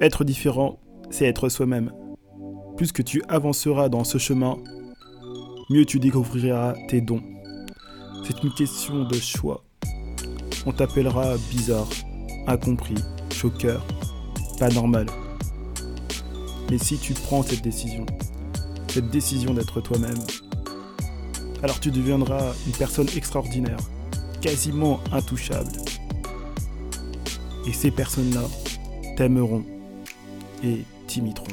Être différent, c'est être soi-même. Plus que tu avanceras dans ce chemin, mieux tu découvriras tes dons. C'est une question de choix. On t'appellera bizarre, incompris, choqueur, pas normal. Mais si tu prends cette décision, cette décision d'être toi-même, alors tu deviendras une personne extraordinaire, quasiment intouchable. Et ces personnes-là t'aimeront et t'imiteront.